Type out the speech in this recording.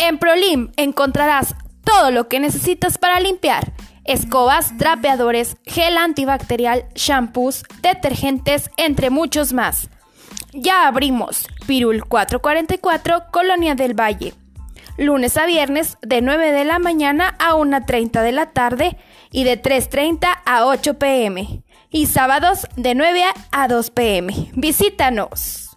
En Prolim encontrarás todo lo que necesitas para limpiar. Escobas, trapeadores, gel antibacterial, shampoos, detergentes, entre muchos más. Ya abrimos Pirul 444, Colonia del Valle. Lunes a viernes de 9 de la mañana a 1.30 de la tarde y de 3.30 a 8 pm. Y sábados de 9 a 2 pm. Visítanos.